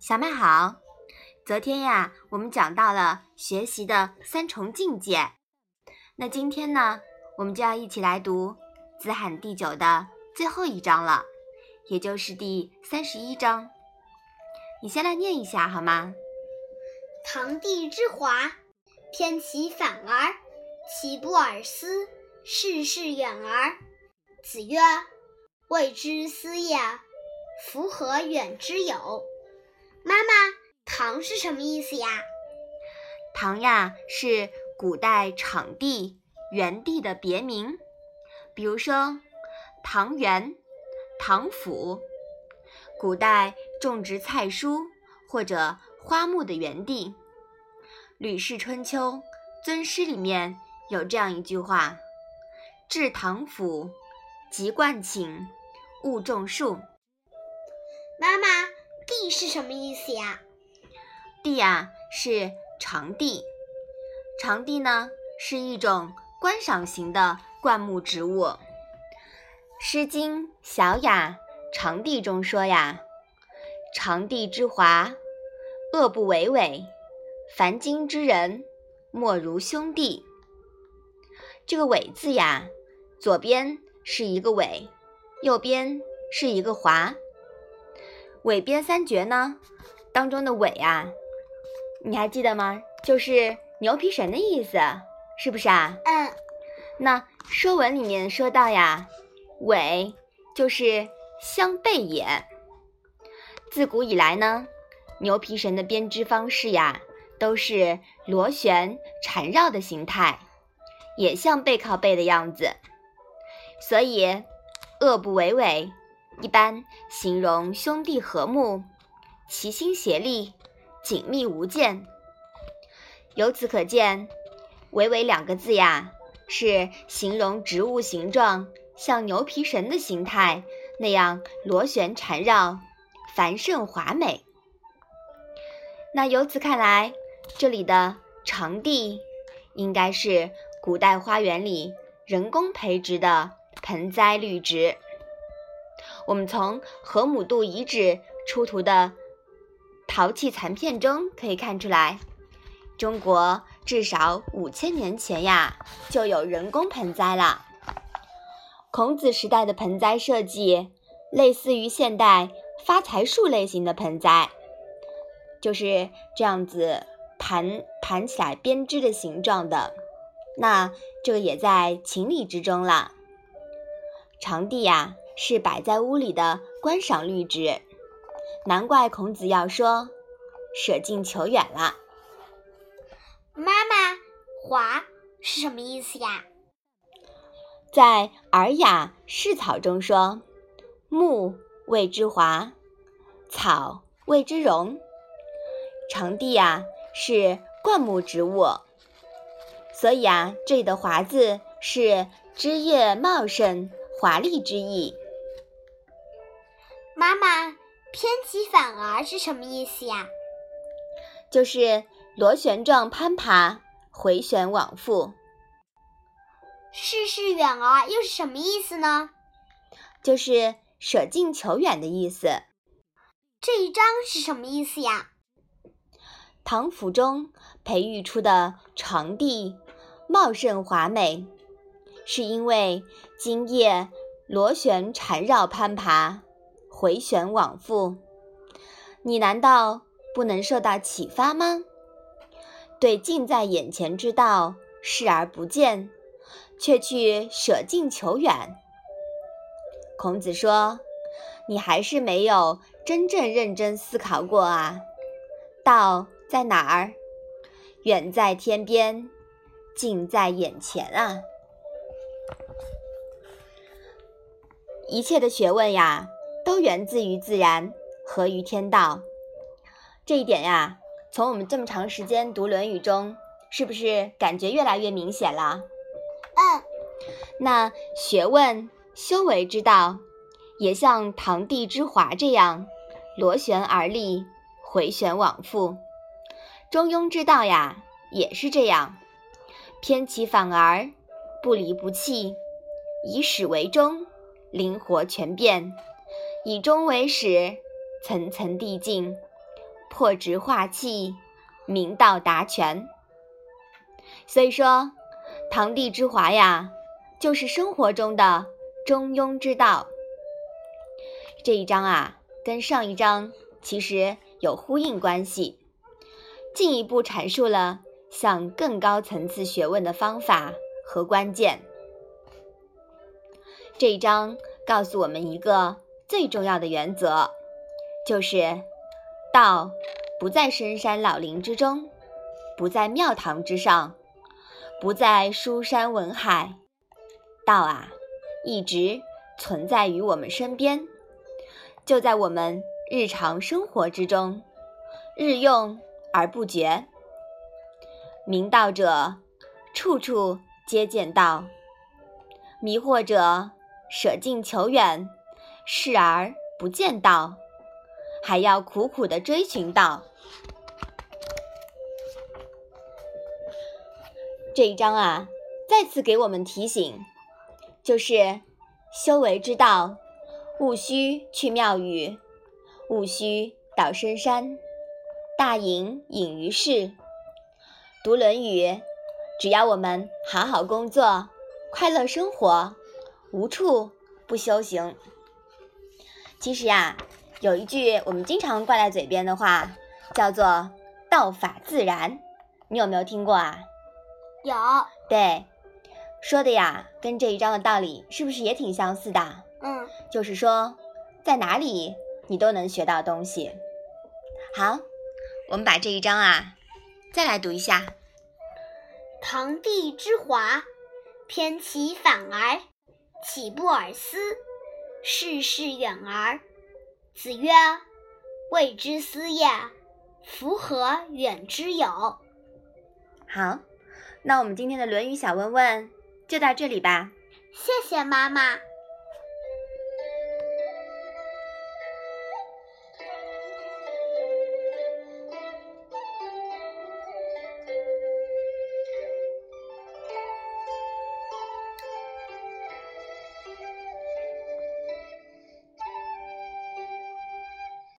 小麦好，昨天呀，我们讲到了学习的三重境界。那今天呢，我们就要一起来读《子罕第九》的最后一章了，也就是第三十一章。你先来念一下好吗？堂弟之华，偏其反而，其不尔思，事事远而。子曰：“未之思也，夫何远之有？”妈妈，唐是什么意思呀？唐呀，是古代场地、园地的别名，比如说唐园、唐府，古代种植菜蔬或者花木的园地。《吕氏春秋·尊师》里面有这样一句话：“至唐府，即冠请，勿种树。”妈妈。地是什么意思呀？地呀是长地，长地呢是一种观赏型的灌木植物。《诗经·小雅·长地》中说呀：“长地之华，恶不为伟。凡今之人，莫如兄弟。”这个“伟”字呀，左边是一个“伟”，右边是一个“华”。尾边三绝呢，当中的尾啊，你还记得吗？就是牛皮绳的意思，是不是啊？嗯。那《说文》里面说到呀，尾就是相背也。自古以来呢，牛皮绳的编织方式呀，都是螺旋缠绕的形态，也像背靠背的样子，所以恶不为尾。一般形容兄弟和睦、齐心协力、紧密无间。由此可见，“维维”两个字呀，是形容植物形状像牛皮绳的形态那样螺旋缠绕、繁盛华美。那由此看来，这里的长地应该是古代花园里人工培植的盆栽绿植。我们从河姆渡遗址出土的陶器残片中可以看出来，中国至少五千年前呀就有人工盆栽了。孔子时代的盆栽设计类似于现代发财树类型的盆栽，就是这样子盘盘起来编织的形状的。那这个也在情理之中了。长帝呀。是摆在屋里的观赏绿植，难怪孔子要说“舍近求远”了。妈妈，“华”是什么意思呀？在《尔雅·释草》中说：“木谓之华，草谓之荣。”长地啊是灌木植物，所以啊，这里的“华”字是枝叶茂盛、华丽之意。妈妈，偏其反而是什么意思呀？就是螺旋状攀爬，回旋往复。事事远而又是什么意思呢？就是舍近求远的意思。这一章是什么意思呀？唐府中培育出的长地茂盛华美，是因为茎叶螺旋缠绕攀爬。回旋往复，你难道不能受到启发吗？对近在眼前之道视而不见，却去舍近求远。孔子说：“你还是没有真正认真思考过啊！道在哪儿？远在天边，近在眼前啊！一切的学问呀。”都源自于自然，合于天道。这一点呀，从我们这么长时间读《论语》中，是不是感觉越来越明显了？嗯。那学问、修为之道，也像堂棣之华这样，螺旋而立，回旋往复。中庸之道呀，也是这样，偏其反而，不离不弃，以始为终，灵活全变。以终为始，层层递进，破直化气，明道达全。所以说，堂棣之华呀，就是生活中的中庸之道。这一章啊，跟上一章其实有呼应关系，进一步阐述了向更高层次学问的方法和关键。这一章告诉我们一个最重要的原则，就是道不在深山老林之中，不在庙堂之上，不在书山文海，道啊，一直存在于我们身边。就在我们日常生活之中，日用而不绝。明道者，处处皆见道；迷惑者，舍近求远，视而不见道，还要苦苦的追寻道。这一章啊，再次给我们提醒，就是修为之道。勿须去庙宇，勿须到深山，大隐隐于市。读《论语》，只要我们好好工作，快乐生活，无处不修行。其实呀，有一句我们经常挂在嘴边的话，叫做“道法自然”，你有没有听过啊？有。对，说的呀，跟这一章的道理是不是也挺相似的？嗯，就是说，在哪里你都能学到东西。好，我们把这一章啊再来读一下。堂棣之华，偏其反而，岂不尔思？事事远而。子曰：“未之思也，夫何远之有？”好，那我们今天的《论语》小问问就到这里吧。谢谢妈妈。